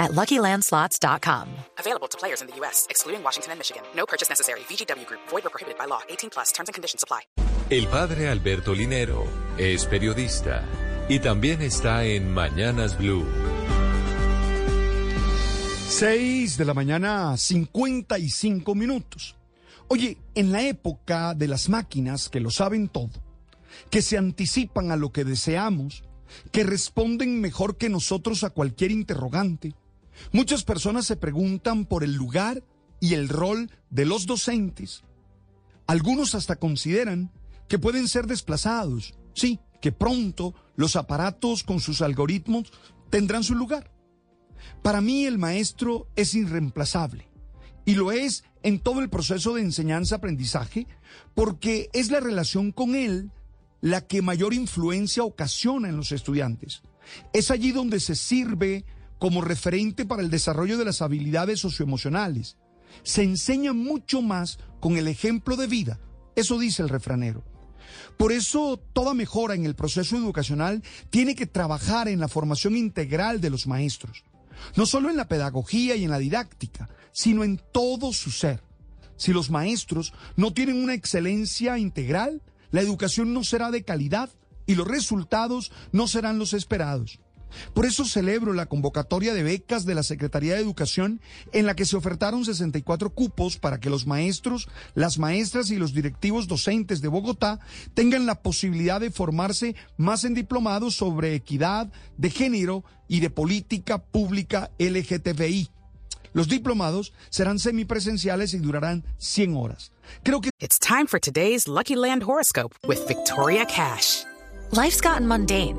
at LuckyLandSlots.com. Available to players in the U.S., excluding Washington and Michigan. No purchase necessary. VGW Group. Void or prohibited by law. 18 plus. Terms and conditions apply. El padre Alberto Linero es periodista y también está en Mañanas Blue. 6 de la mañana, 55 minutos. Oye, en la época de las máquinas que lo saben todo, que se anticipan a lo que deseamos, que responden mejor que nosotros a cualquier interrogante, muchas personas se preguntan por el lugar y el rol de los docentes. Algunos hasta consideran que pueden ser desplazados, sí, que pronto los aparatos con sus algoritmos tendrán su lugar. Para mí el maestro es irreemplazable y lo es en todo el proceso de enseñanza-aprendizaje porque es la relación con él la que mayor influencia ocasiona en los estudiantes. Es allí donde se sirve como referente para el desarrollo de las habilidades socioemocionales. Se enseña mucho más con el ejemplo de vida. Eso dice el refranero. Por eso, toda mejora en el proceso educacional tiene que trabajar en la formación integral de los maestros, no solo en la pedagogía y en la didáctica, sino en todo su ser. Si los maestros no tienen una excelencia integral, la educación no será de calidad y los resultados no serán los esperados. Por eso celebro la convocatoria de becas de la Secretaría de Educación en la que se ofertaron 64 cupos para que los maestros, las maestras y los directivos docentes de Bogotá tengan la posibilidad de formarse más en diplomados sobre equidad de género y de política pública LGTBI. Los diplomados serán semipresenciales y durarán 100 horas. Creo que It's time for today's Lucky Land horoscope with Victoria Cash. Life's gotten mundane,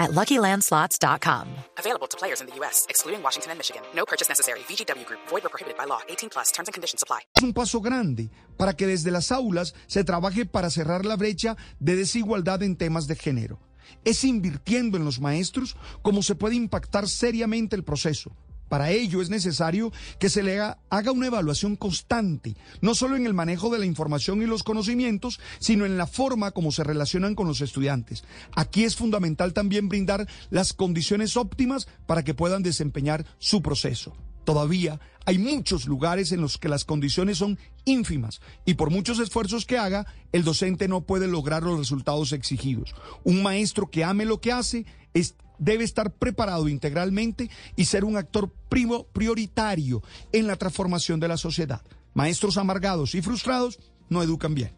at LuckyLandSlots.com. Available to players in the U.S., excluding Washington and Michigan. No purchase necessary. VGW Group. Void or prohibited by law. 18 plus. Terms and conditions apply. es un paso grande para que desde las aulas se trabaje para cerrar la brecha de desigualdad en temas de género. Es invirtiendo en los maestros como se puede impactar seriamente el proceso. Para ello es necesario que se le haga, una evaluación constante, no solo en el manejo de la información y los conocimientos, sino en la forma como se relacionan con los estudiantes. Aquí es fundamental también brindar las condiciones óptimas para que puedan desempeñar su proceso. Todavía hay muchos lugares en los que las condiciones son ínfimas y por muchos esfuerzos que haga, el docente no puede lograr los resultados exigidos. Un maestro que ame lo que hace es- debe estar preparado integralmente y ser un actor primo prioritario en la transformación de la sociedad. Maestros amargados y frustrados no educan bien.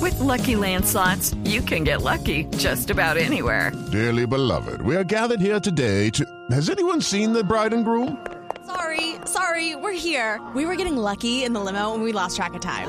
With Lucky Land slots, you can get lucky just about anywhere. Dearly beloved, we are gathered here today to. Has anyone seen the bride and groom? Sorry, sorry, we're here. We were getting lucky in the limo and we lost track of time.